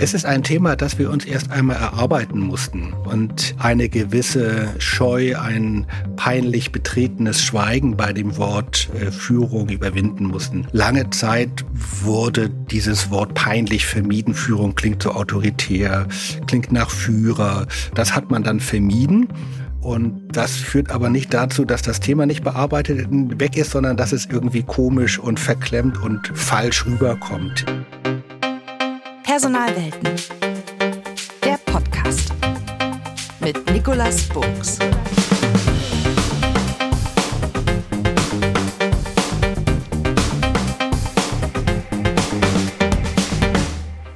Es ist ein Thema, das wir uns erst einmal erarbeiten mussten und eine gewisse Scheu, ein peinlich betretenes Schweigen bei dem Wort äh, Führung überwinden mussten. Lange Zeit wurde dieses Wort peinlich vermieden. Führung klingt so autoritär, klingt nach Führer. Das hat man dann vermieden. Und das führt aber nicht dazu, dass das Thema nicht bearbeitet weg ist, sondern dass es irgendwie komisch und verklemmt und falsch rüberkommt. Personalwelten. Der Podcast mit Nicolas Burgs.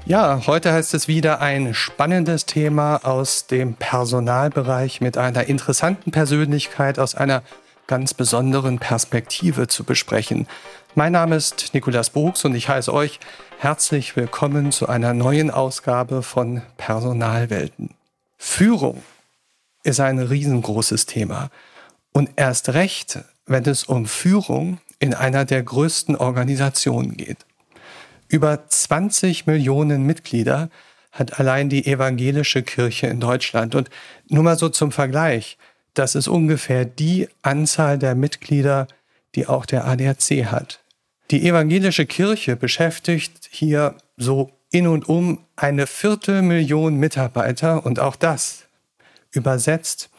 Ja, heute heißt es wieder ein spannendes Thema aus dem Personalbereich mit einer interessanten Persönlichkeit aus einer ganz besonderen Perspektive zu besprechen. Mein Name ist Nikolas Buchs und ich heiße euch herzlich willkommen zu einer neuen Ausgabe von Personalwelten. Führung ist ein riesengroßes Thema und erst recht, wenn es um Führung in einer der größten Organisationen geht. Über 20 Millionen Mitglieder hat allein die evangelische Kirche in Deutschland. Und nur mal so zum Vergleich, das ist ungefähr die Anzahl der Mitglieder, die auch der ADAC hat. Die evangelische Kirche beschäftigt hier so in und um eine Viertelmillion Mitarbeiter und auch das übersetzt,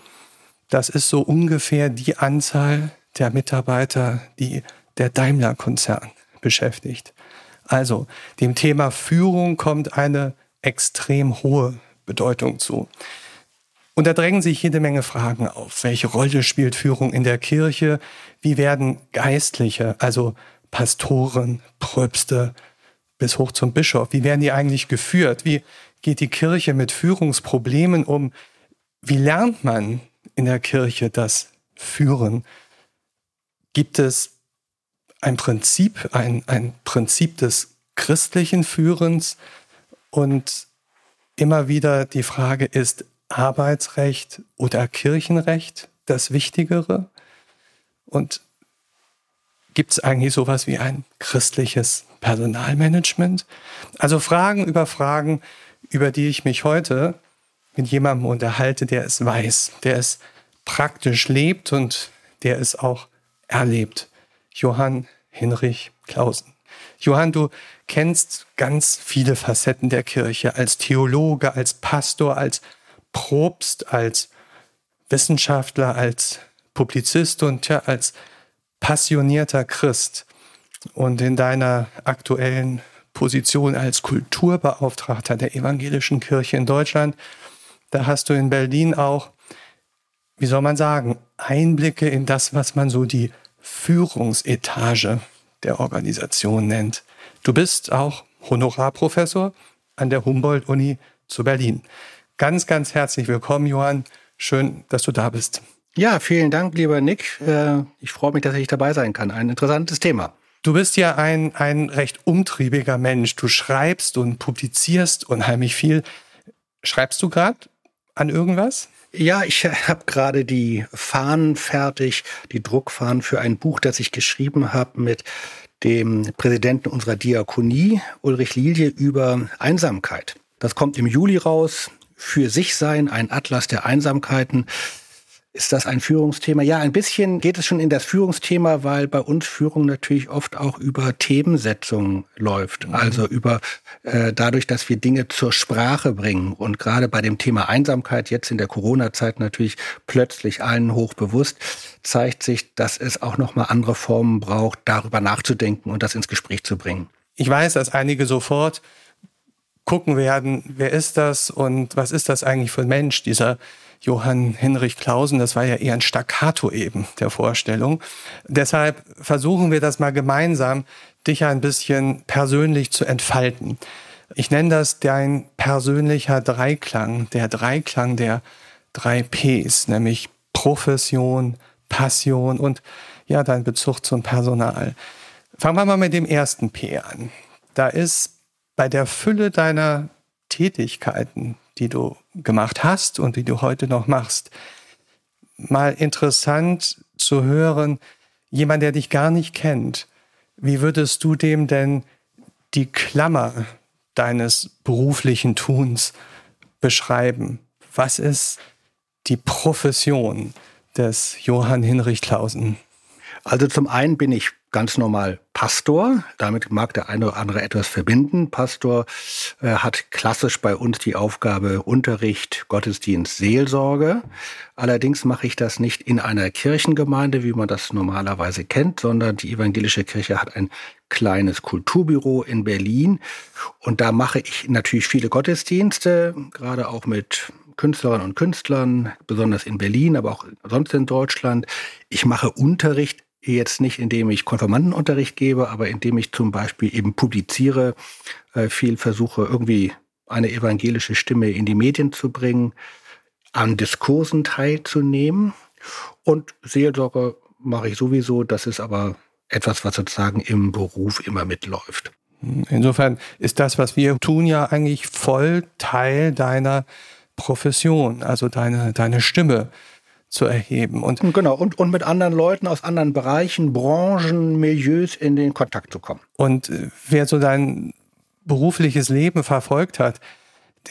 das ist so ungefähr die Anzahl der Mitarbeiter, die der Daimler-Konzern beschäftigt. Also dem Thema Führung kommt eine extrem hohe Bedeutung zu. Und da drängen sich jede Menge Fragen auf. Welche Rolle spielt Führung in der Kirche? Wie werden Geistliche, also Pastoren, Pröpste bis hoch zum Bischof. Wie werden die eigentlich geführt? Wie geht die Kirche mit Führungsproblemen um? Wie lernt man in der Kirche das Führen? Gibt es ein Prinzip, ein, ein Prinzip des christlichen Führens? Und immer wieder die Frage ist, Arbeitsrecht oder Kirchenrecht das Wichtigere? Und Gibt es eigentlich sowas wie ein christliches Personalmanagement? Also Fragen über Fragen, über die ich mich heute mit jemandem unterhalte, der es weiß, der es praktisch lebt und der es auch erlebt. Johann Hinrich Clausen. Johann, du kennst ganz viele Facetten der Kirche als Theologe, als Pastor, als Propst, als Wissenschaftler, als Publizist und ja, als passionierter Christ und in deiner aktuellen Position als Kulturbeauftragter der evangelischen Kirche in Deutschland, da hast du in Berlin auch, wie soll man sagen, Einblicke in das, was man so die Führungsetage der Organisation nennt. Du bist auch Honorarprofessor an der Humboldt-Uni zu Berlin. Ganz, ganz herzlich willkommen, Johann. Schön, dass du da bist. Ja, vielen Dank, lieber Nick. Äh, ich freue mich, dass ich dabei sein kann. Ein interessantes Thema. Du bist ja ein, ein recht umtriebiger Mensch. Du schreibst und publizierst unheimlich viel. Schreibst du gerade an irgendwas? Ja, ich habe gerade die Fahnen fertig, die Druckfahnen für ein Buch, das ich geschrieben habe mit dem Präsidenten unserer Diakonie, Ulrich Lilie, über Einsamkeit. Das kommt im Juli raus. Für sich sein, ein Atlas der Einsamkeiten. Ist das ein Führungsthema? Ja, ein bisschen geht es schon in das Führungsthema, weil bei uns Führung natürlich oft auch über Themensetzung läuft. Mhm. Also über äh, dadurch, dass wir Dinge zur Sprache bringen. Und gerade bei dem Thema Einsamkeit, jetzt in der Corona-Zeit natürlich plötzlich allen hoch bewusst, zeigt sich, dass es auch nochmal andere Formen braucht, darüber nachzudenken und das ins Gespräch zu bringen. Ich weiß, dass einige sofort gucken werden, wer ist das und was ist das eigentlich für ein Mensch, dieser Johann Hinrich Clausen, das war ja eher ein Staccato eben der Vorstellung. Deshalb versuchen wir das mal gemeinsam, dich ein bisschen persönlich zu entfalten. Ich nenne das dein persönlicher Dreiklang, der Dreiklang der drei Ps, nämlich Profession, Passion und ja, dein Bezug zum Personal. Fangen wir mal mit dem ersten P an. Da ist bei der Fülle deiner Tätigkeiten, die du gemacht hast und die du heute noch machst, mal interessant zu hören, jemand, der dich gar nicht kennt, wie würdest du dem denn die Klammer deines beruflichen Tuns beschreiben? Was ist die Profession des Johann Hinrich Clausen? Also zum einen bin ich ganz normal Pastor. Damit mag der eine oder andere etwas verbinden. Pastor äh, hat klassisch bei uns die Aufgabe Unterricht, Gottesdienst, Seelsorge. Allerdings mache ich das nicht in einer Kirchengemeinde, wie man das normalerweise kennt, sondern die evangelische Kirche hat ein kleines Kulturbüro in Berlin. Und da mache ich natürlich viele Gottesdienste, gerade auch mit Künstlerinnen und Künstlern, besonders in Berlin, aber auch sonst in Deutschland. Ich mache Unterricht jetzt nicht, indem ich Konfirmandenunterricht gebe, aber indem ich zum Beispiel eben publiziere, äh, viel versuche, irgendwie eine evangelische Stimme in die Medien zu bringen, an Diskursen teilzunehmen. Und Seelsorge mache ich sowieso, das ist aber etwas, was sozusagen im Beruf immer mitläuft. Insofern ist das, was wir tun, ja eigentlich voll Teil deiner Profession, also deine, deine Stimme zu erheben. Und genau, und, und mit anderen Leuten aus anderen Bereichen, Branchen, Milieus in den Kontakt zu kommen. Und äh, wer so dein berufliches Leben verfolgt hat,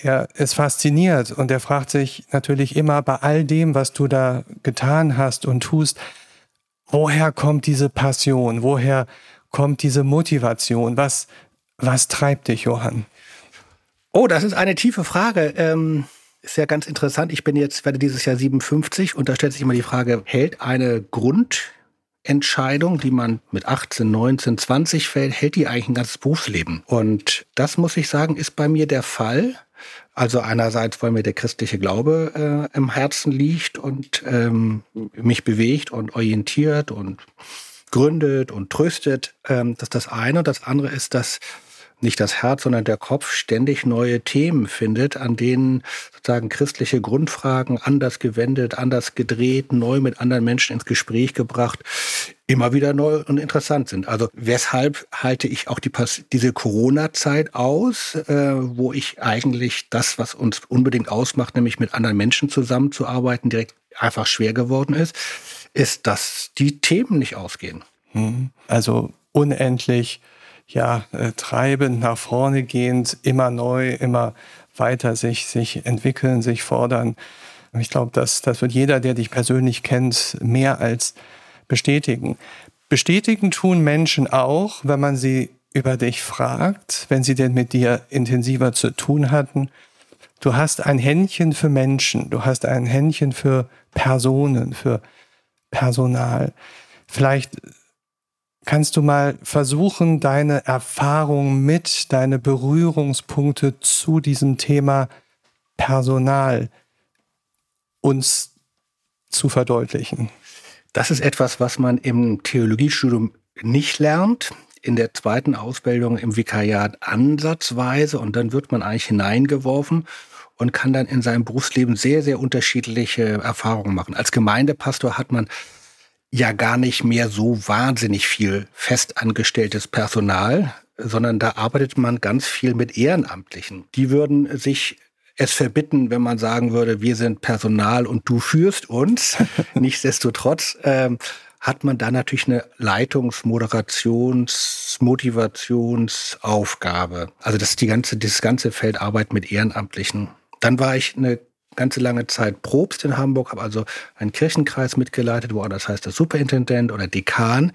der ist fasziniert und der fragt sich natürlich immer bei all dem, was du da getan hast und tust, woher kommt diese Passion? Woher kommt diese Motivation? Was, was treibt dich, Johann? Oh, das ist eine tiefe Frage. Ähm ist ja ganz interessant. Ich bin jetzt, werde dieses Jahr 57 und da stellt sich immer die Frage, hält eine Grundentscheidung, die man mit 18, 19, 20 fällt, hält die eigentlich ein ganzes Berufsleben? Und das muss ich sagen, ist bei mir der Fall. Also einerseits, weil mir der christliche Glaube äh, im Herzen liegt und ähm, mich bewegt und orientiert und gründet und tröstet. Ähm, das ist das eine. Und das andere ist, dass nicht das Herz, sondern der Kopf ständig neue Themen findet, an denen sozusagen christliche Grundfragen anders gewendet, anders gedreht, neu mit anderen Menschen ins Gespräch gebracht, immer wieder neu und interessant sind. Also weshalb halte ich auch die, diese Corona-Zeit aus, äh, wo ich eigentlich das, was uns unbedingt ausmacht, nämlich mit anderen Menschen zusammenzuarbeiten, direkt einfach schwer geworden ist, ist, dass die Themen nicht ausgehen. Hm. Also unendlich ja, äh, treibend, nach vorne gehend, immer neu, immer weiter sich, sich entwickeln, sich fordern. Ich glaube, das, das wird jeder, der dich persönlich kennt, mehr als bestätigen. Bestätigen tun Menschen auch, wenn man sie über dich fragt, wenn sie denn mit dir intensiver zu tun hatten. Du hast ein Händchen für Menschen, du hast ein Händchen für Personen, für Personal. Vielleicht Kannst du mal versuchen, deine Erfahrung mit, deine Berührungspunkte zu diesem Thema Personal uns zu verdeutlichen? Das ist etwas, was man im Theologiestudium nicht lernt. In der zweiten Ausbildung im Vikariat ansatzweise und dann wird man eigentlich hineingeworfen und kann dann in seinem Berufsleben sehr, sehr unterschiedliche Erfahrungen machen. Als Gemeindepastor hat man ja gar nicht mehr so wahnsinnig viel festangestelltes Personal, sondern da arbeitet man ganz viel mit Ehrenamtlichen. Die würden sich es verbitten, wenn man sagen würde, wir sind Personal und du führst uns. Nichtsdestotrotz ähm, hat man da natürlich eine Leitungs-, Moderations-, Motivationsaufgabe. Also das ist die ganze, das ganze Feld Arbeit mit Ehrenamtlichen. Dann war ich eine ganze lange Zeit Probst in Hamburg, habe also einen Kirchenkreis mitgeleitet, wo das heißt der Superintendent oder Dekan.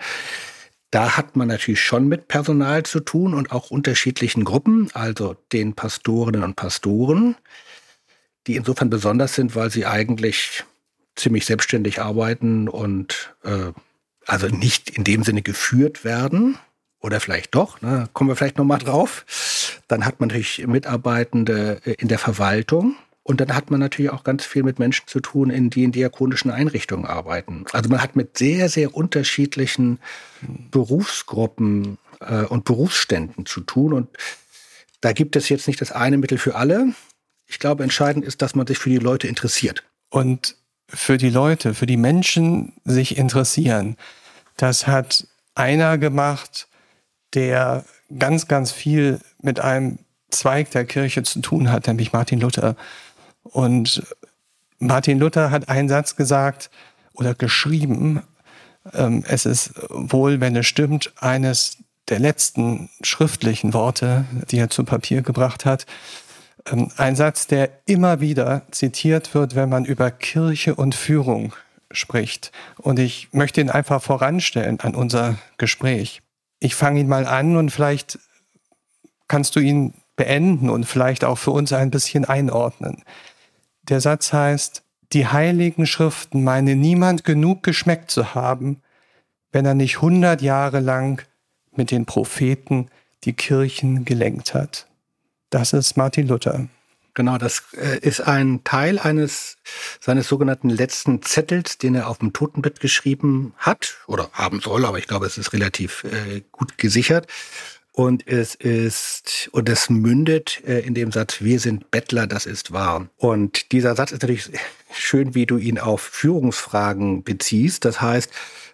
Da hat man natürlich schon mit Personal zu tun und auch unterschiedlichen Gruppen, also den Pastorinnen und Pastoren, die insofern besonders sind, weil sie eigentlich ziemlich selbstständig arbeiten und äh, also nicht in dem Sinne geführt werden. Oder vielleicht doch, ne? kommen wir vielleicht nochmal drauf. Dann hat man natürlich Mitarbeitende in der Verwaltung, und dann hat man natürlich auch ganz viel mit Menschen zu tun, in die in diakonischen Einrichtungen arbeiten. Also man hat mit sehr, sehr unterschiedlichen Berufsgruppen äh, und Berufsständen zu tun. Und da gibt es jetzt nicht das eine Mittel für alle. Ich glaube, entscheidend ist, dass man sich für die Leute interessiert. Und für die Leute, für die Menschen sich interessieren. Das hat einer gemacht, der ganz, ganz viel mit einem Zweig der Kirche zu tun hat, nämlich Martin Luther. Und Martin Luther hat einen Satz gesagt oder geschrieben, ähm, es ist wohl, wenn es stimmt, eines der letzten schriftlichen Worte, die er zu Papier gebracht hat. Ähm, ein Satz, der immer wieder zitiert wird, wenn man über Kirche und Führung spricht. Und ich möchte ihn einfach voranstellen an unser Gespräch. Ich fange ihn mal an und vielleicht kannst du ihn beenden und vielleicht auch für uns ein bisschen einordnen. Der Satz heißt, die heiligen Schriften meine niemand genug geschmeckt zu haben, wenn er nicht hundert Jahre lang mit den Propheten die Kirchen gelenkt hat. Das ist Martin Luther. Genau, das äh, ist ein Teil eines seines sogenannten letzten Zettels, den er auf dem Totenbett geschrieben hat oder haben soll, aber ich glaube, es ist relativ äh, gut gesichert. Und es ist, und es mündet äh, in dem Satz, wir sind Bettler, das ist wahr. Und dieser Satz ist natürlich schön, wie du ihn auf Führungsfragen beziehst. Das heißt,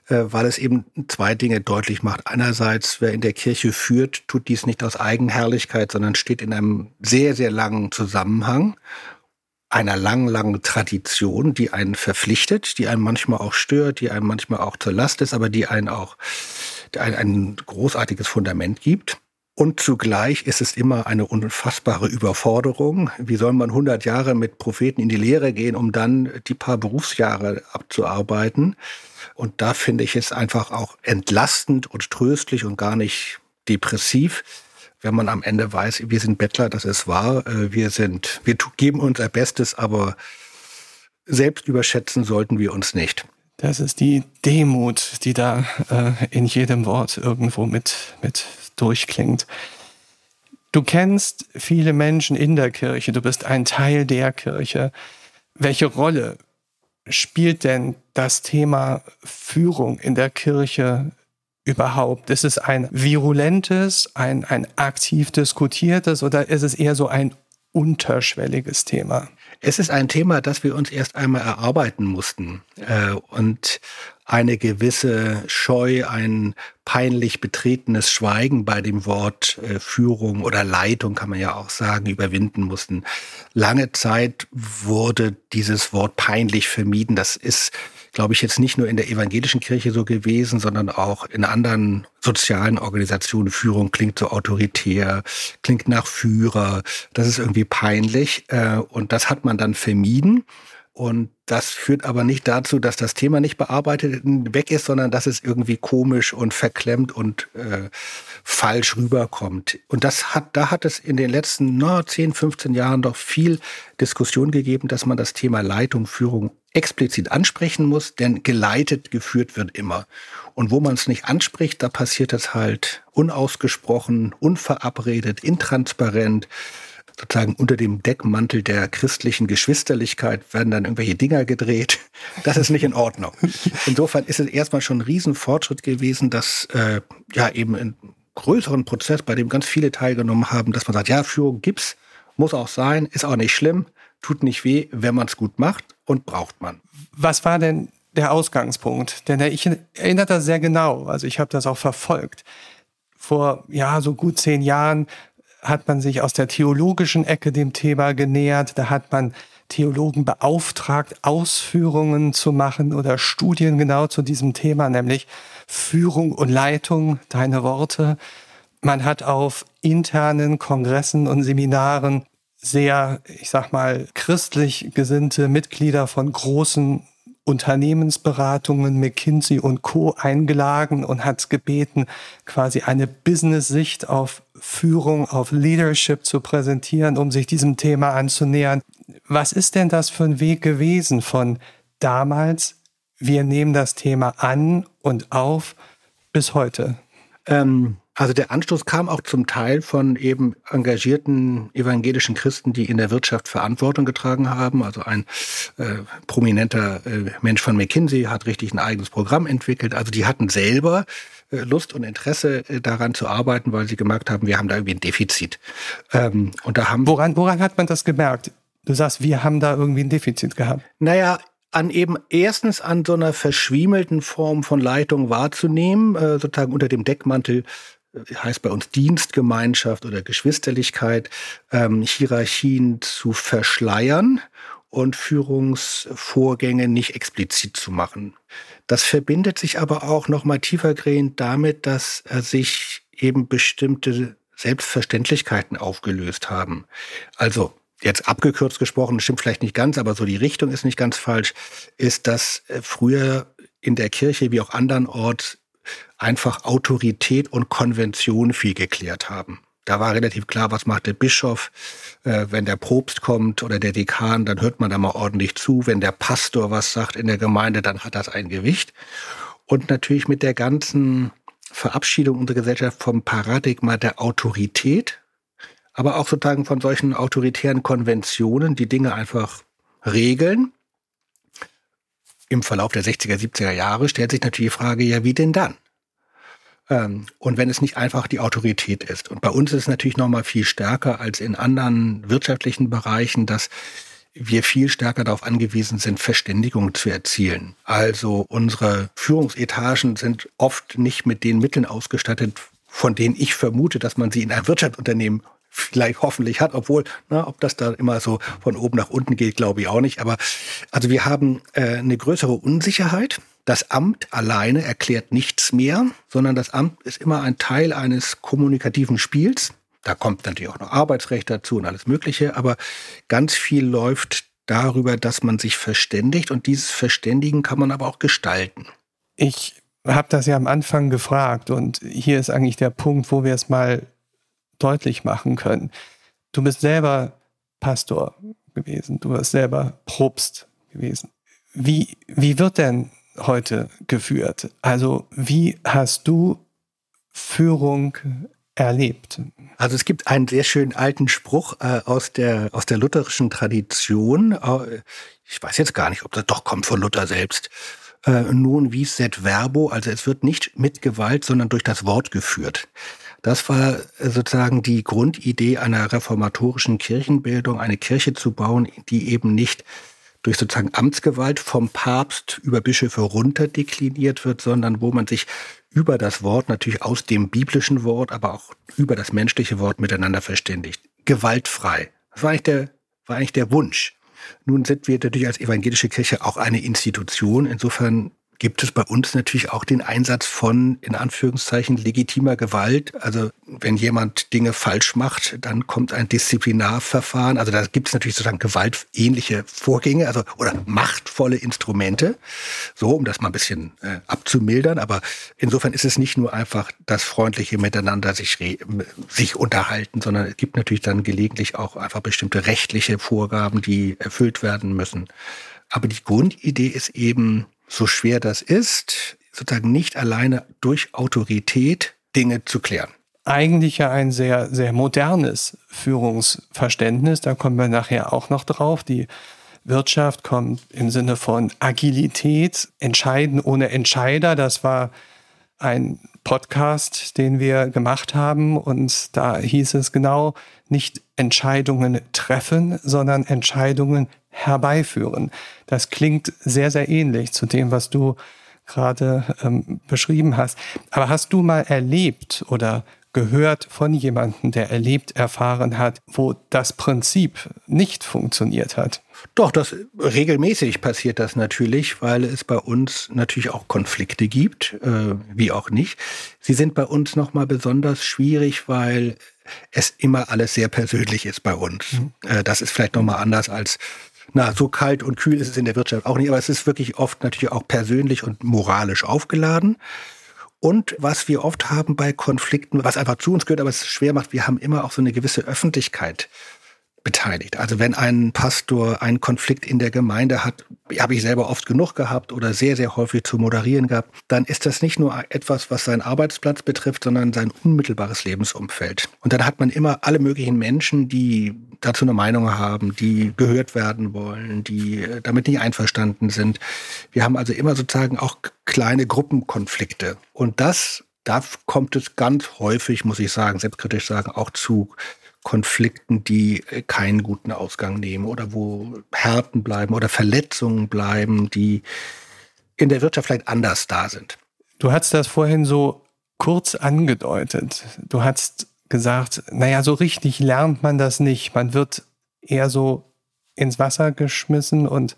äh, weil es eben zwei Dinge deutlich macht. Einerseits, wer in der Kirche führt, tut dies nicht aus Eigenherrlichkeit, sondern steht in einem sehr, sehr langen Zusammenhang einer langen, langen Tradition, die einen verpflichtet, die einen manchmal auch stört, die einem manchmal auch zur Last ist, aber die einen auch ein, ein großartiges Fundament gibt. Und zugleich ist es immer eine unfassbare Überforderung. Wie soll man 100 Jahre mit Propheten in die Lehre gehen, um dann die paar Berufsjahre abzuarbeiten? Und da finde ich es einfach auch entlastend und tröstlich und gar nicht depressiv, wenn man am Ende weiß, wir sind Bettler, das ist wahr, äh, wir sind, wir geben unser Bestes, aber selbst überschätzen sollten wir uns nicht. Das ist die Demut, die da äh, in jedem Wort irgendwo mit, mit durchklingt. Du kennst viele Menschen in der Kirche, du bist ein Teil der Kirche. Welche Rolle spielt denn das Thema Führung in der Kirche überhaupt? Ist es ein virulentes, ein, ein aktiv diskutiertes oder ist es eher so ein unterschwelliges Thema? Es ist ein Thema, das wir uns erst einmal erarbeiten mussten. Äh, und eine gewisse Scheu, ein peinlich betretenes Schweigen bei dem Wort äh, Führung oder Leitung, kann man ja auch sagen, überwinden mussten. Lange Zeit wurde dieses Wort peinlich vermieden. Das ist, glaube ich, jetzt nicht nur in der evangelischen Kirche so gewesen, sondern auch in anderen sozialen Organisationen. Führung klingt so autoritär, klingt nach Führer. Das ist irgendwie peinlich. Äh, und das hat man dann vermieden. Und das führt aber nicht dazu, dass das Thema nicht bearbeitet weg ist, sondern dass es irgendwie komisch und verklemmt und äh, falsch rüberkommt. Und das hat, da hat es in den letzten no, 10, 15 Jahren doch viel Diskussion gegeben, dass man das Thema Leitung, Führung explizit ansprechen muss, denn geleitet geführt wird immer. Und wo man es nicht anspricht, da passiert es halt unausgesprochen, unverabredet, intransparent sozusagen unter dem Deckmantel der christlichen Geschwisterlichkeit werden dann irgendwelche Dinger gedreht. Das ist nicht in Ordnung. Insofern ist es erstmal schon ein Riesenfortschritt gewesen, dass äh, ja eben in größeren Prozess, bei dem ganz viele teilgenommen haben, dass man sagt, ja, Führung gibt's, muss auch sein, ist auch nicht schlimm, tut nicht weh, wenn man es gut macht und braucht man. Was war denn der Ausgangspunkt? Denn ich erinnere das sehr genau, also ich habe das auch verfolgt. Vor ja so gut zehn Jahren hat man sich aus der theologischen Ecke dem Thema genähert. Da hat man Theologen beauftragt, Ausführungen zu machen oder Studien genau zu diesem Thema, nämlich Führung und Leitung, deine Worte. Man hat auf internen Kongressen und Seminaren sehr, ich sag mal, christlich gesinnte Mitglieder von großen Unternehmensberatungen McKinsey und Co. eingeladen und hat gebeten, quasi eine Business-Sicht auf Führung, auf Leadership zu präsentieren, um sich diesem Thema anzunähern. Was ist denn das für ein Weg gewesen von damals, wir nehmen das Thema an und auf, bis heute? Ähm, also der Anstoß kam auch zum Teil von eben engagierten evangelischen Christen, die in der Wirtschaft Verantwortung getragen haben. Also ein äh, prominenter äh, Mensch von McKinsey hat richtig ein eigenes Programm entwickelt. Also die hatten selber äh, Lust und Interesse äh, daran zu arbeiten, weil sie gemerkt haben, wir haben da irgendwie ein Defizit. Ähm, und da haben woran, woran hat man das gemerkt? Du sagst, wir haben da irgendwie ein Defizit gehabt. Naja, an eben erstens an so einer verschwiemelten Form von Leitung wahrzunehmen, äh, sozusagen unter dem Deckmantel heißt bei uns Dienstgemeinschaft oder Geschwisterlichkeit, ähm, Hierarchien zu verschleiern und Führungsvorgänge nicht explizit zu machen. Das verbindet sich aber auch noch mal tiefergehend damit, dass er sich eben bestimmte Selbstverständlichkeiten aufgelöst haben. Also jetzt abgekürzt gesprochen, stimmt vielleicht nicht ganz, aber so die Richtung ist nicht ganz falsch, ist, dass äh, früher in der Kirche wie auch andernorts einfach Autorität und Konvention viel geklärt haben. Da war relativ klar, was macht der Bischof. Äh, wenn der Propst kommt oder der Dekan, dann hört man da mal ordentlich zu. Wenn der Pastor was sagt in der Gemeinde, dann hat das ein Gewicht. Und natürlich mit der ganzen Verabschiedung unserer Gesellschaft vom Paradigma der Autorität, aber auch sozusagen von solchen autoritären Konventionen, die Dinge einfach regeln. Im Verlauf der 60er, 70er Jahre stellt sich natürlich die Frage, ja, wie denn dann? Ähm, und wenn es nicht einfach die Autorität ist. Und bei uns ist es natürlich noch mal viel stärker als in anderen wirtschaftlichen Bereichen, dass wir viel stärker darauf angewiesen sind, Verständigung zu erzielen. Also unsere Führungsetagen sind oft nicht mit den Mitteln ausgestattet, von denen ich vermute, dass man sie in einem Wirtschaftsunternehmen vielleicht hoffentlich hat, obwohl, na, ob das da immer so von oben nach unten geht, glaube ich auch nicht. Aber also wir haben äh, eine größere Unsicherheit. Das Amt alleine erklärt nichts mehr, sondern das Amt ist immer ein Teil eines kommunikativen Spiels. Da kommt natürlich auch noch Arbeitsrecht dazu und alles Mögliche, aber ganz viel läuft darüber, dass man sich verständigt und dieses Verständigen kann man aber auch gestalten. Ich habe das ja am Anfang gefragt und hier ist eigentlich der Punkt, wo wir es mal deutlich machen können. Du bist selber Pastor gewesen, du bist selber Propst gewesen. Wie, wie wird denn heute geführt? Also wie hast du Führung erlebt? Also es gibt einen sehr schönen alten Spruch äh, aus, der, aus der lutherischen Tradition. Äh, ich weiß jetzt gar nicht, ob das doch kommt von Luther selbst. Äh, nun wie set verbo, also es wird nicht mit Gewalt, sondern durch das Wort geführt. Das war sozusagen die Grundidee einer reformatorischen Kirchenbildung, eine Kirche zu bauen, die eben nicht durch sozusagen Amtsgewalt vom Papst über Bischöfe runter dekliniert wird, sondern wo man sich über das Wort, natürlich aus dem biblischen Wort, aber auch über das menschliche Wort miteinander verständigt. Gewaltfrei. Das war eigentlich der, war eigentlich der Wunsch. Nun sind wir natürlich als evangelische Kirche auch eine Institution. Insofern gibt es bei uns natürlich auch den Einsatz von, in Anführungszeichen, legitimer Gewalt. Also wenn jemand Dinge falsch macht, dann kommt ein Disziplinarverfahren. Also da gibt es natürlich sozusagen gewaltähnliche Vorgänge, also oder machtvolle Instrumente, so um das mal ein bisschen äh, abzumildern. Aber insofern ist es nicht nur einfach das freundliche Miteinander sich, sich unterhalten, sondern es gibt natürlich dann gelegentlich auch einfach bestimmte rechtliche Vorgaben, die erfüllt werden müssen. Aber die Grundidee ist eben, so schwer das ist, sozusagen nicht alleine durch Autorität Dinge zu klären. Eigentlich ja ein sehr, sehr modernes Führungsverständnis. Da kommen wir nachher auch noch drauf. Die Wirtschaft kommt im Sinne von Agilität, Entscheiden ohne Entscheider. Das war ein Podcast, den wir gemacht haben. Und da hieß es genau, nicht Entscheidungen treffen, sondern Entscheidungen herbeiführen. Das klingt sehr, sehr ähnlich zu dem, was du gerade ähm, beschrieben hast. Aber hast du mal erlebt oder gehört von jemandem, der erlebt, erfahren hat, wo das Prinzip nicht funktioniert hat? Doch, das regelmäßig passiert das natürlich, weil es bei uns natürlich auch Konflikte gibt, äh, wie auch nicht. Sie sind bei uns nochmal besonders schwierig, weil es immer alles sehr persönlich ist bei uns. Mhm. Äh, das ist vielleicht nochmal anders als na, so kalt und kühl ist es in der Wirtschaft auch nicht, aber es ist wirklich oft natürlich auch persönlich und moralisch aufgeladen. Und was wir oft haben bei Konflikten, was einfach zu uns gehört, aber es schwer macht, wir haben immer auch so eine gewisse Öffentlichkeit beteiligt. Also wenn ein Pastor einen Konflikt in der Gemeinde hat, habe ich selber oft genug gehabt oder sehr, sehr häufig zu moderieren gehabt, dann ist das nicht nur etwas, was seinen Arbeitsplatz betrifft, sondern sein unmittelbares Lebensumfeld. Und dann hat man immer alle möglichen Menschen, die dazu eine Meinung haben, die gehört werden wollen, die äh, damit nicht einverstanden sind. Wir haben also immer sozusagen auch kleine Gruppenkonflikte. Und das, da kommt es ganz häufig, muss ich sagen, selbstkritisch sagen, auch zu Konflikten, die äh, keinen guten Ausgang nehmen oder wo Härten bleiben oder Verletzungen bleiben, die in der Wirtschaft vielleicht anders da sind. Du hast das vorhin so kurz angedeutet. Du hast gesagt, naja, so richtig lernt man das nicht. Man wird eher so ins Wasser geschmissen und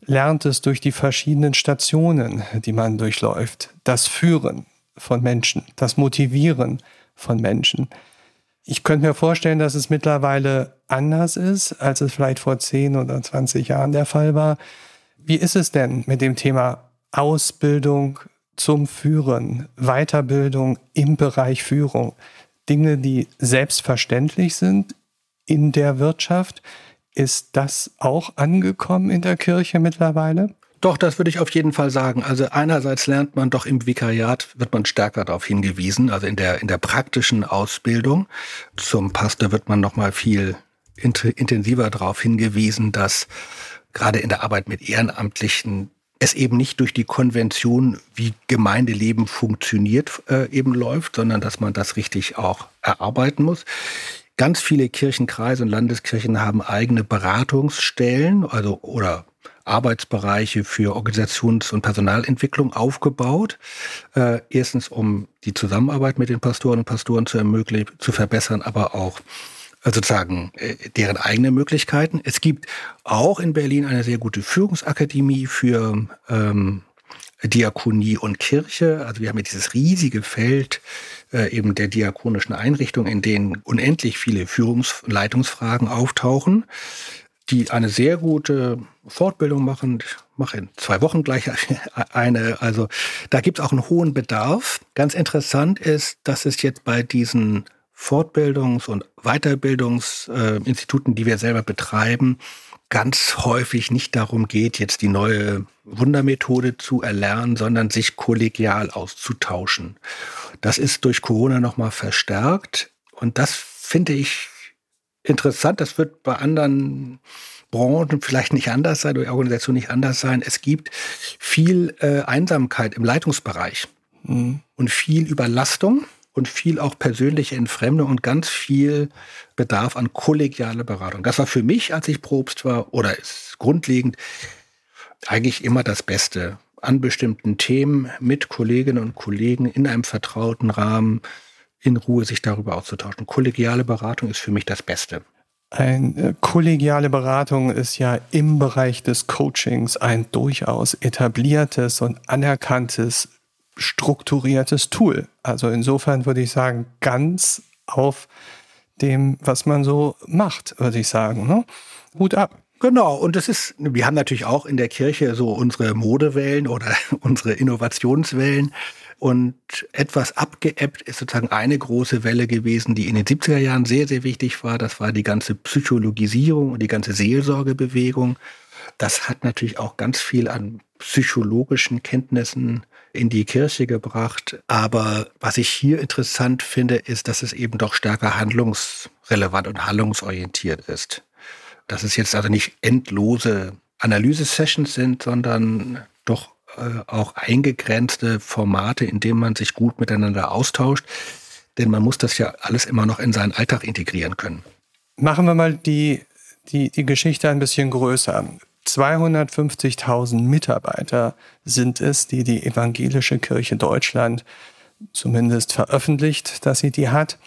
lernt es durch die verschiedenen Stationen, die man durchläuft. Das Führen von Menschen, das Motivieren von Menschen. Ich könnte mir vorstellen, dass es mittlerweile anders ist, als es vielleicht vor 10 oder 20 Jahren der Fall war. Wie ist es denn mit dem Thema Ausbildung zum Führen, Weiterbildung im Bereich Führung? Dinge, die selbstverständlich sind in der Wirtschaft. Ist das auch angekommen in der Kirche mittlerweile? Doch, das würde ich auf jeden Fall sagen. Also einerseits lernt man doch im Vikariat, wird man stärker darauf hingewiesen, also in der, in der praktischen Ausbildung. Zum Pastor wird man noch mal viel intensiver darauf hingewiesen, dass gerade in der Arbeit mit Ehrenamtlichen es eben nicht durch die Konvention, wie Gemeindeleben funktioniert, äh, eben läuft, sondern dass man das richtig auch erarbeiten muss. Ganz viele Kirchenkreise und Landeskirchen haben eigene Beratungsstellen, also oder Arbeitsbereiche für Organisations- und Personalentwicklung aufgebaut. Äh, erstens, um die Zusammenarbeit mit den Pastoren und Pastoren zu ermöglichen, zu verbessern, aber auch äh, sozusagen äh, deren eigene Möglichkeiten. Es gibt auch in Berlin eine sehr gute Führungsakademie für ähm, Diakonie und Kirche. Also wir haben ja dieses riesige Feld äh, eben der diakonischen Einrichtung, in denen unendlich viele Führungs- und Leitungsfragen auftauchen, die eine sehr gute Fortbildung machen. Ich mache in zwei Wochen gleich eine. Also da gibt es auch einen hohen Bedarf. Ganz interessant ist, dass es jetzt bei diesen Fortbildungs- und Weiterbildungsinstituten, die wir selber betreiben, ganz häufig nicht darum geht, jetzt die neue Wundermethode zu erlernen, sondern sich kollegial auszutauschen. Das ist durch Corona nochmal verstärkt und das finde ich interessant. Das wird bei anderen Branchen vielleicht nicht anders sein, oder Organisationen nicht anders sein. Es gibt viel äh, Einsamkeit im Leitungsbereich mhm. und viel Überlastung und viel auch persönliche Entfremdung und ganz viel Bedarf an kollegiale Beratung. Das war für mich, als ich Probst war, oder ist grundlegend eigentlich immer das Beste. An bestimmten Themen mit Kolleginnen und Kollegen in einem vertrauten Rahmen in Ruhe sich darüber auszutauschen. Kollegiale Beratung ist für mich das Beste. Eine äh, kollegiale Beratung ist ja im Bereich des Coachings ein durchaus etabliertes und anerkanntes strukturiertes Tool. Also insofern würde ich sagen, ganz auf dem, was man so macht, würde ich sagen. Ne? Hut ab. Genau, und das ist, wir haben natürlich auch in der Kirche so unsere Modewellen oder unsere Innovationswellen. Und etwas abgeebbt ist sozusagen eine große Welle gewesen, die in den 70er Jahren sehr, sehr wichtig war. Das war die ganze Psychologisierung und die ganze Seelsorgebewegung. Das hat natürlich auch ganz viel an psychologischen Kenntnissen in die Kirche gebracht. Aber was ich hier interessant finde, ist, dass es eben doch stärker handlungsrelevant und handlungsorientiert ist. Dass es jetzt also nicht endlose Analyse-Sessions sind, sondern doch äh, auch eingegrenzte Formate, in denen man sich gut miteinander austauscht. Denn man muss das ja alles immer noch in seinen Alltag integrieren können. Machen wir mal die, die, die Geschichte ein bisschen größer. 250.000 Mitarbeiter sind es, die die Evangelische Kirche Deutschland zumindest veröffentlicht, dass sie die hat.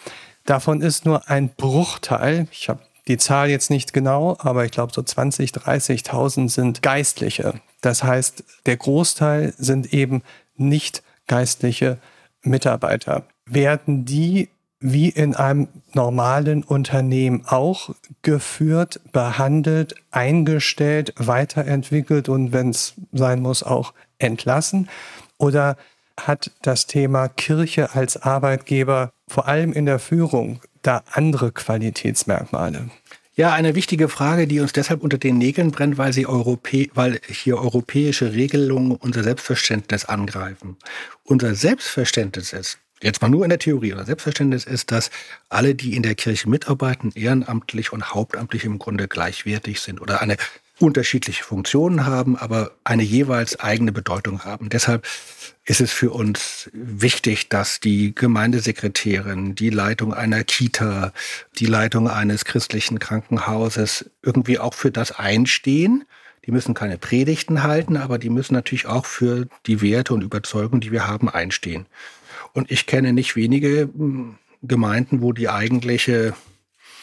Davon ist nur ein Bruchteil, ich habe die Zahl jetzt nicht genau, aber ich glaube so 20, 30.000 sind Geistliche. Das heißt, der Großteil sind eben nicht geistliche Mitarbeiter. Werden die wie in einem normalen Unternehmen auch geführt, behandelt, eingestellt, weiterentwickelt und wenn es sein muss, auch entlassen? Oder hat das Thema Kirche als Arbeitgeber vor allem in der Führung da andere Qualitätsmerkmale? Ja, eine wichtige Frage, die uns deshalb unter den Nägeln brennt, weil sie Europä weil hier europäische Regelungen unser Selbstverständnis angreifen. Unser Selbstverständnis ist, jetzt mal nur in der Theorie, unser Selbstverständnis ist, dass alle, die in der Kirche mitarbeiten, ehrenamtlich und hauptamtlich im Grunde gleichwertig sind oder eine unterschiedliche Funktionen haben, aber eine jeweils eigene Bedeutung haben. Deshalb ist es für uns wichtig, dass die Gemeindesekretärin, die Leitung einer Kita, die Leitung eines christlichen Krankenhauses irgendwie auch für das einstehen. Die müssen keine Predigten halten, aber die müssen natürlich auch für die Werte und Überzeugungen, die wir haben, einstehen. Und ich kenne nicht wenige hm, Gemeinden, wo die eigentliche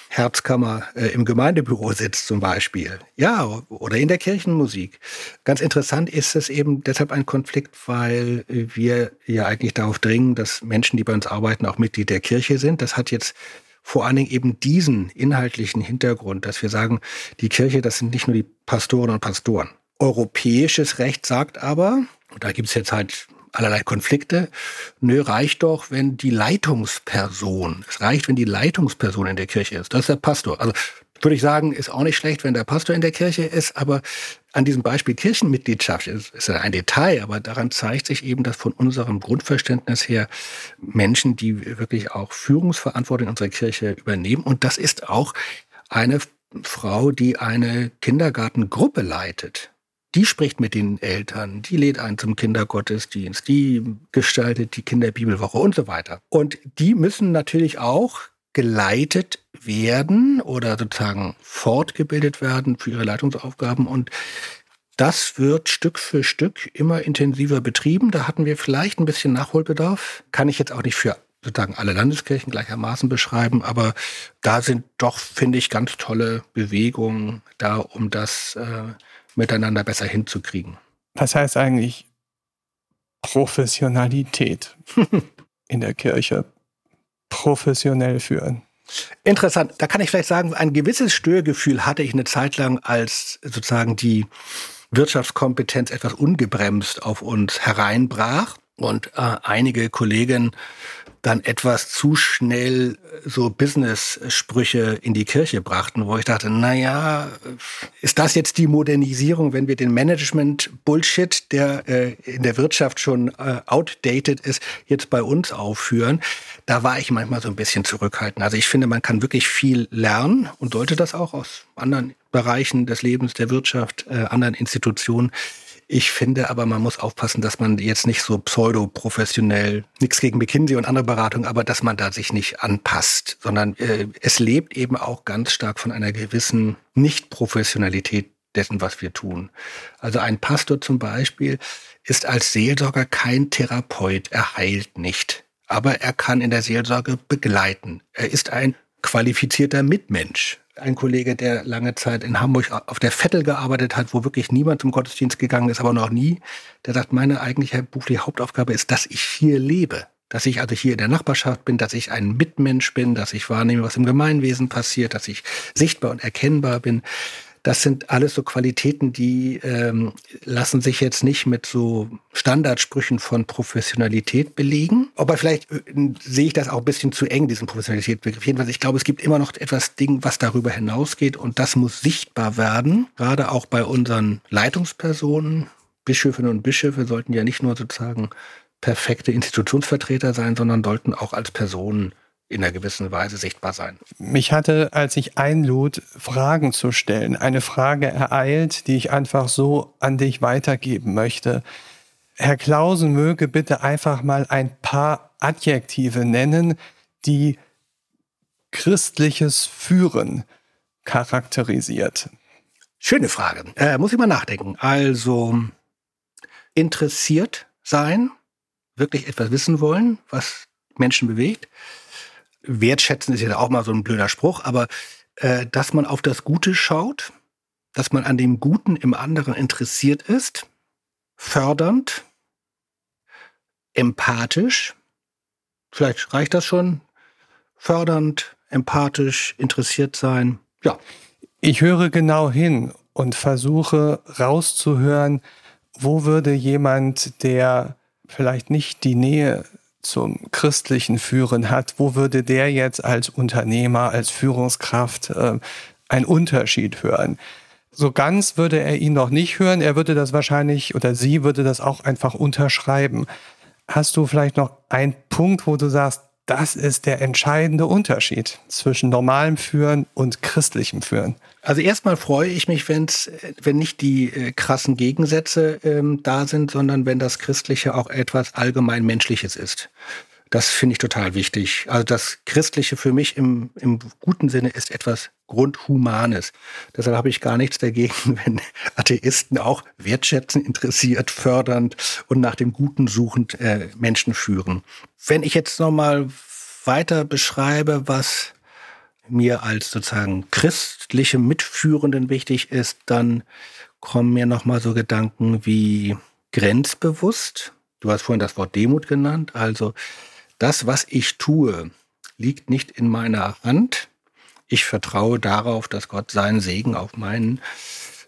Herzkammer äh, im Gemeindebüro sitzt zum Beispiel. Ja, oder in der Kirchenmusik. Ganz interessant ist es eben deshalb ein Konflikt, weil wir ja eigentlich darauf dringen, dass Menschen, die bei uns arbeiten, auch Mitglied der Kirche sind. Das hat jetzt vor allen Dingen eben diesen inhaltlichen Hintergrund, dass wir sagen, die Kirche, das sind nicht nur die Pastoren und Pastoren. Europäisches Recht sagt aber, und da gibt es jetzt halt allerlei Konflikte. Nö, reicht doch, wenn die Leitungsperson, es reicht, wenn die Leitungsperson in der Kirche ist. Das ist der Pastor. Also würde ich sagen, ist auch nicht schlecht, wenn der Pastor in der Kirche ist, aber an diesem Beispiel Kirchenmitgliedschaft ist, ist ein Detail, aber daran zeigt sich eben, dass von unserem Grundverständnis her Menschen, die wirklich auch Führungsverantwortung in unserer Kirche übernehmen, und das ist auch eine Frau, die eine Kindergartengruppe leitet die spricht mit den Eltern, die lädt ein zum Kindergottesdienst, die gestaltet die Kinderbibelwoche und so weiter. Und die müssen natürlich auch geleitet werden oder sozusagen fortgebildet werden für ihre Leitungsaufgaben. Und das wird Stück für Stück immer intensiver betrieben. Da hatten wir vielleicht ein bisschen Nachholbedarf. Kann ich jetzt auch nicht für sozusagen alle Landeskirchen gleichermaßen beschreiben, aber da sind doch, finde ich, ganz tolle Bewegungen da, um das äh, miteinander besser hinzukriegen. Was heißt eigentlich Professionalität in der Kirche? Professionell führen. Interessant. Da kann ich vielleicht sagen, ein gewisses Störgefühl hatte ich eine Zeit lang, als sozusagen die Wirtschaftskompetenz etwas ungebremst auf uns hereinbrach und äh, einige Kollegen dann etwas zu schnell so Business-Sprüche in die Kirche brachten, wo ich dachte, na ja, ist das jetzt die Modernisierung, wenn wir den Management-Bullshit, der äh, in der Wirtschaft schon äh, outdated ist, jetzt bei uns aufführen? Da war ich manchmal so ein bisschen zurückhaltend. Also ich finde, man kann wirklich viel lernen und sollte das auch aus anderen Bereichen des Lebens, der Wirtschaft, äh, anderen Institutionen. Ich finde aber, man muss aufpassen, dass man jetzt nicht so pseudo-professionell, nichts gegen McKinsey und andere Beratungen, aber dass man da sich nicht anpasst, sondern äh, es lebt eben auch ganz stark von einer gewissen Nicht-Professionalität dessen, was wir tun. Also ein Pastor zum Beispiel ist als Seelsorger kein Therapeut, er heilt nicht, aber er kann in der Seelsorge begleiten. Er ist ein qualifizierter Mitmensch ein Kollege, der lange Zeit in Hamburg auf der Vettel gearbeitet hat, wo wirklich niemand zum Gottesdienst gegangen ist, aber noch nie, der sagt, meine eigentliche berufliche Hauptaufgabe ist, dass ich hier lebe. Dass ich also hier in der Nachbarschaft bin, dass ich ein Mitmensch bin, dass ich wahrnehme, was im Gemeinwesen passiert, dass ich sichtbar und erkennbar bin. Das sind alles so Qualitäten, die ähm, lassen sich jetzt nicht mit so Standardsprüchen von Professionalität belegen. Aber vielleicht äh, sehe ich das auch ein bisschen zu eng, diesen Professionalitätsbegriff. Jedenfalls, ich glaube, es gibt immer noch etwas Ding, was darüber hinausgeht und das muss sichtbar werden, gerade auch bei unseren Leitungspersonen. Bischöfinnen und Bischöfe sollten ja nicht nur sozusagen perfekte Institutionsvertreter sein, sondern sollten auch als Personen in einer gewissen Weise sichtbar sein. Mich hatte, als ich einlud, Fragen zu stellen, eine Frage ereilt, die ich einfach so an dich weitergeben möchte. Herr Klausen möge bitte einfach mal ein paar Adjektive nennen, die christliches Führen charakterisiert. Schöne Frage. Äh, muss ich mal nachdenken. Also interessiert sein, wirklich etwas wissen wollen, was Menschen bewegt wertschätzen ist ja auch mal so ein blöder Spruch, aber äh, dass man auf das Gute schaut, dass man an dem Guten im anderen interessiert ist, fördernd, empathisch, vielleicht reicht das schon, fördernd, empathisch, interessiert sein, ja. Ich höre genau hin und versuche rauszuhören, wo würde jemand, der vielleicht nicht die Nähe zum christlichen Führen hat, wo würde der jetzt als Unternehmer, als Führungskraft äh, einen Unterschied hören? So ganz würde er ihn noch nicht hören. Er würde das wahrscheinlich oder sie würde das auch einfach unterschreiben. Hast du vielleicht noch einen Punkt, wo du sagst, das ist der entscheidende Unterschied zwischen normalem Führen und christlichem Führen. Also erstmal freue ich mich, wenn's, wenn nicht die äh, krassen Gegensätze ähm, da sind, sondern wenn das Christliche auch etwas allgemein Menschliches ist. Das finde ich total wichtig. Also das Christliche für mich im, im guten Sinne ist etwas Grundhumanes. Deshalb habe ich gar nichts dagegen, wenn Atheisten auch wertschätzen, interessiert, fördernd und nach dem Guten suchend äh, Menschen führen. Wenn ich jetzt nochmal weiter beschreibe, was mir als sozusagen christliche Mitführenden wichtig ist, dann kommen mir nochmal so Gedanken wie grenzbewusst. Du hast vorhin das Wort Demut genannt. Also das, was ich tue, liegt nicht in meiner Hand. Ich vertraue darauf, dass Gott seinen Segen auf meinen,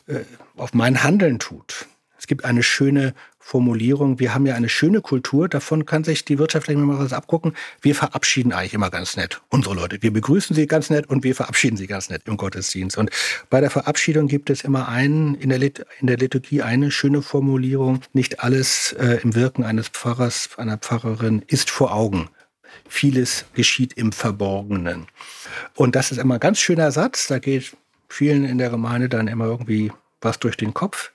äh, auf mein Handeln tut. Es gibt eine schöne Formulierung. Wir haben ja eine schöne Kultur. Davon kann sich die Wirtschaft vielleicht mal was abgucken. Wir verabschieden eigentlich immer ganz nett unsere Leute. Wir begrüßen sie ganz nett und wir verabschieden sie ganz nett im Gottesdienst. Und bei der Verabschiedung gibt es immer einen, in der, Lit in der Liturgie eine schöne Formulierung. Nicht alles äh, im Wirken eines Pfarrers, einer Pfarrerin ist vor Augen. Vieles geschieht im Verborgenen. Und das ist immer ein ganz schöner Satz. Da geht vielen in der Gemeinde dann immer irgendwie was durch den Kopf.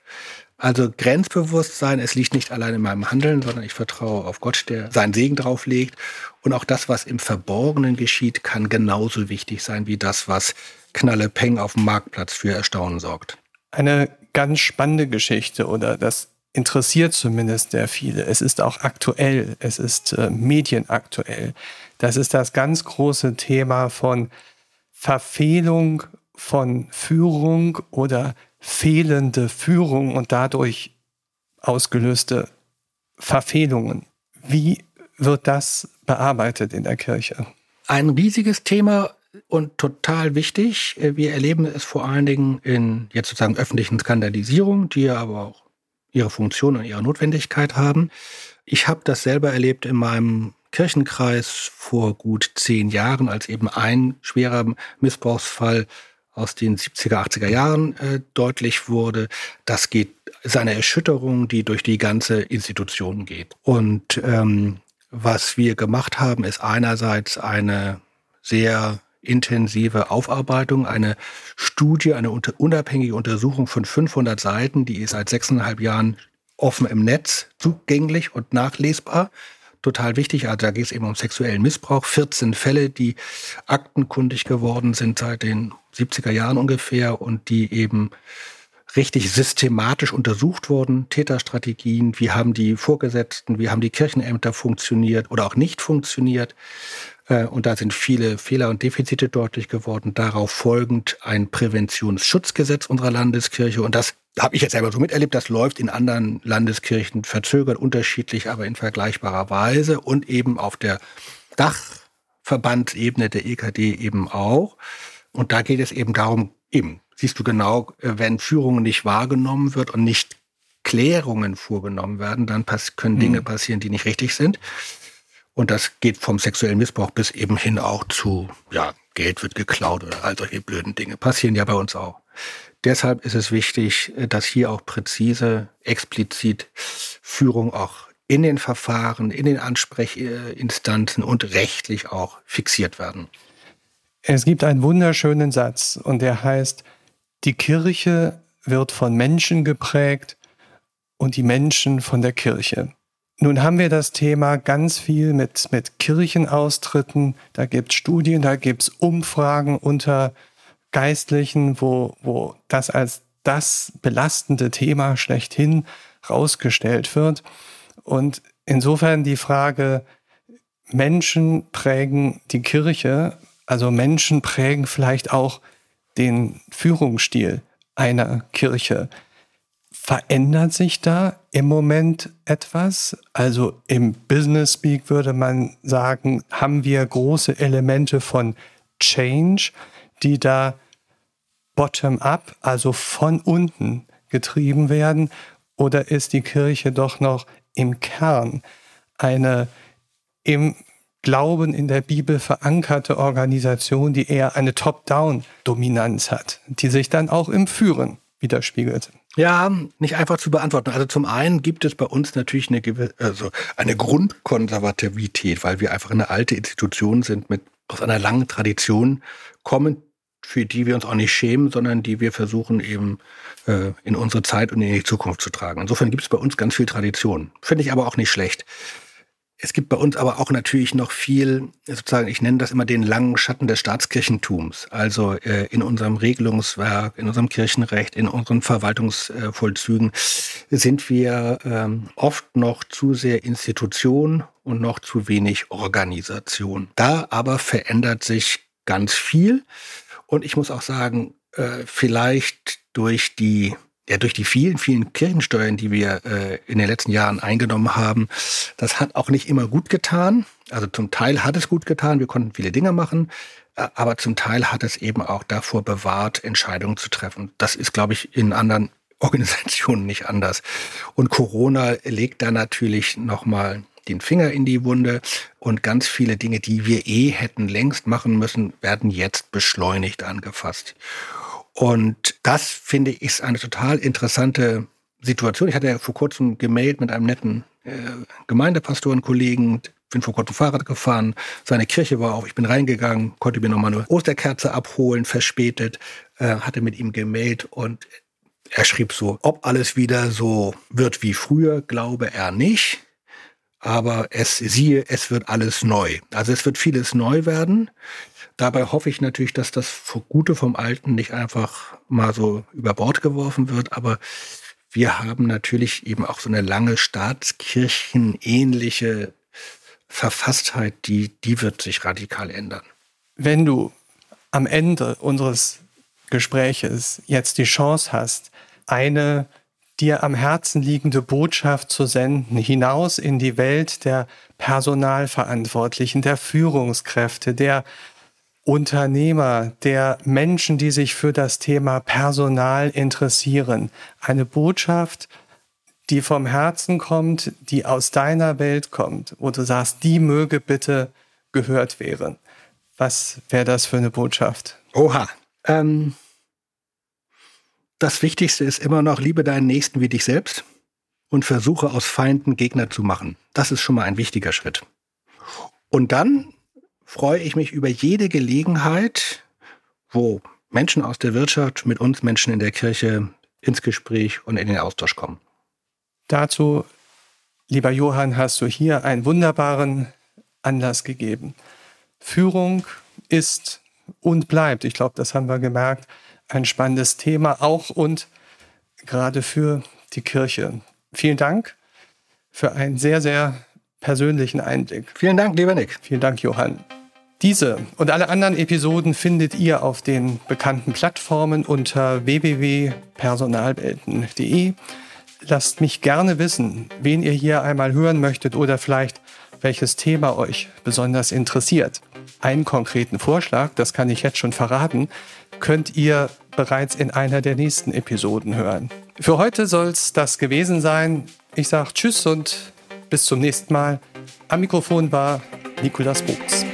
Also Grenzbewusstsein, es liegt nicht allein in meinem Handeln, sondern ich vertraue auf Gott, der seinen Segen drauflegt. Und auch das, was im Verborgenen geschieht, kann genauso wichtig sein wie das, was Knalle Peng auf dem Marktplatz für Erstaunen sorgt. Eine ganz spannende Geschichte oder das interessiert zumindest sehr viele. Es ist auch aktuell, es ist äh, medienaktuell. Das ist das ganz große Thema von Verfehlung von Führung oder fehlende Führung und dadurch ausgelöste Verfehlungen. Wie wird das bearbeitet in der Kirche? Ein riesiges Thema und total wichtig. Wir erleben es vor allen Dingen in jetzt sozusagen öffentlichen Skandalisierung, die aber auch ihre Funktion und ihre Notwendigkeit haben. Ich habe das selber erlebt in meinem Kirchenkreis vor gut zehn Jahren, als eben ein schwerer Missbrauchsfall aus den 70er, 80er Jahren äh, deutlich wurde. Das geht, ist eine Erschütterung, die durch die ganze Institution geht. Und ähm, was wir gemacht haben, ist einerseits eine sehr intensive Aufarbeitung, eine Studie, eine unabhängige Untersuchung von 500 Seiten, die ist seit sechseinhalb Jahren offen im Netz zugänglich und nachlesbar total wichtig. Also da geht es eben um sexuellen Missbrauch. 14 Fälle, die aktenkundig geworden sind seit den 70er Jahren ungefähr und die eben richtig systematisch untersucht wurden. Täterstrategien, wie haben die Vorgesetzten, wie haben die Kirchenämter funktioniert oder auch nicht funktioniert. Äh, und da sind viele Fehler und Defizite deutlich geworden. Darauf folgend ein Präventionsschutzgesetz unserer Landeskirche. Und das habe ich jetzt selber so miterlebt. Das läuft in anderen Landeskirchen verzögert, unterschiedlich, aber in vergleichbarer Weise und eben auf der Dachverbandsebene der EKD eben auch. Und da geht es eben darum, eben, siehst du genau, äh, wenn Führung nicht wahrgenommen wird und nicht Klärungen vorgenommen werden, dann können Dinge mhm. passieren, die nicht richtig sind. Und das geht vom sexuellen Missbrauch bis eben hin auch zu, ja, Geld wird geklaut oder all solche blöden Dinge. Passieren ja bei uns auch. Deshalb ist es wichtig, dass hier auch präzise, explizit Führung auch in den Verfahren, in den Ansprechinstanzen und rechtlich auch fixiert werden. Es gibt einen wunderschönen Satz und der heißt, die Kirche wird von Menschen geprägt und die Menschen von der Kirche. Nun haben wir das Thema ganz viel mit, mit Kirchenaustritten. Da gibt es Studien, da gibt es Umfragen unter Geistlichen, wo, wo das als das belastende Thema schlechthin rausgestellt wird. Und insofern die Frage, Menschen prägen die Kirche, also Menschen prägen vielleicht auch den Führungsstil einer Kirche. Verändert sich da im Moment etwas? Also im Business Speak würde man sagen, haben wir große Elemente von Change, die da bottom-up, also von unten getrieben werden? Oder ist die Kirche doch noch im Kern eine im Glauben in der Bibel verankerte Organisation, die eher eine Top-Down-Dominanz hat, die sich dann auch im Führen widerspiegelt? Ja, nicht einfach zu beantworten. Also zum einen gibt es bei uns natürlich eine, also eine Grundkonservativität, weil wir einfach eine alte Institution sind mit aus einer langen Tradition kommen, für die wir uns auch nicht schämen, sondern die wir versuchen eben äh, in unsere Zeit und in die Zukunft zu tragen. Insofern gibt es bei uns ganz viel Tradition. Finde ich aber auch nicht schlecht. Es gibt bei uns aber auch natürlich noch viel, sozusagen, ich nenne das immer den langen Schatten des Staatskirchentums. Also äh, in unserem Regelungswerk, in unserem Kirchenrecht, in unseren Verwaltungsvollzügen sind wir ähm, oft noch zu sehr Institution und noch zu wenig Organisation. Da aber verändert sich ganz viel. Und ich muss auch sagen, äh, vielleicht durch die ja, durch die vielen, vielen Kirchensteuern, die wir äh, in den letzten Jahren eingenommen haben, das hat auch nicht immer gut getan. Also zum Teil hat es gut getan, wir konnten viele Dinge machen, äh, aber zum Teil hat es eben auch davor bewahrt, Entscheidungen zu treffen. Das ist, glaube ich, in anderen Organisationen nicht anders. Und Corona legt da natürlich nochmal den Finger in die Wunde und ganz viele Dinge, die wir eh hätten längst machen müssen, werden jetzt beschleunigt angefasst. Und das finde ich ist eine total interessante Situation. Ich hatte ja vor kurzem gemailt mit einem netten äh, Gemeindepastorenkollegen, bin vor kurzem Fahrrad gefahren, seine Kirche war auf, ich bin reingegangen, konnte mir nochmal eine Osterkerze abholen, verspätet, äh, hatte mit ihm gemailt und er schrieb so, ob alles wieder so wird wie früher, glaube er nicht. Aber es siehe, es wird alles neu. Also es wird vieles neu werden. Dabei hoffe ich natürlich, dass das Gute vom Alten nicht einfach mal so über Bord geworfen wird, aber wir haben natürlich eben auch so eine lange staatskirchenähnliche Verfasstheit, die, die wird sich radikal ändern. Wenn du am Ende unseres Gespräches jetzt die Chance hast, eine dir am Herzen liegende Botschaft zu senden, hinaus in die Welt der Personalverantwortlichen, der Führungskräfte, der Unternehmer, der Menschen, die sich für das Thema Personal interessieren. Eine Botschaft, die vom Herzen kommt, die aus deiner Welt kommt, wo du sagst, die möge bitte gehört werden. Was wäre das für eine Botschaft? Oha. Ähm, das Wichtigste ist immer noch, liebe deinen Nächsten wie dich selbst und versuche aus Feinden Gegner zu machen. Das ist schon mal ein wichtiger Schritt. Und dann freue ich mich über jede Gelegenheit, wo Menschen aus der Wirtschaft mit uns Menschen in der Kirche ins Gespräch und in den Austausch kommen. Dazu, lieber Johann, hast du hier einen wunderbaren Anlass gegeben. Führung ist und bleibt, ich glaube, das haben wir gemerkt, ein spannendes Thema, auch und gerade für die Kirche. Vielen Dank für einen sehr, sehr persönlichen Einblick. Vielen Dank, lieber Nick. Vielen Dank, Johann. Diese und alle anderen Episoden findet ihr auf den bekannten Plattformen unter www.personalwelten.de. Lasst mich gerne wissen, wen ihr hier einmal hören möchtet oder vielleicht welches Thema euch besonders interessiert. Einen konkreten Vorschlag, das kann ich jetzt schon verraten, könnt ihr bereits in einer der nächsten Episoden hören. Für heute soll es das gewesen sein. Ich sage Tschüss und bis zum nächsten Mal. Am Mikrofon war Nikolas Buchs.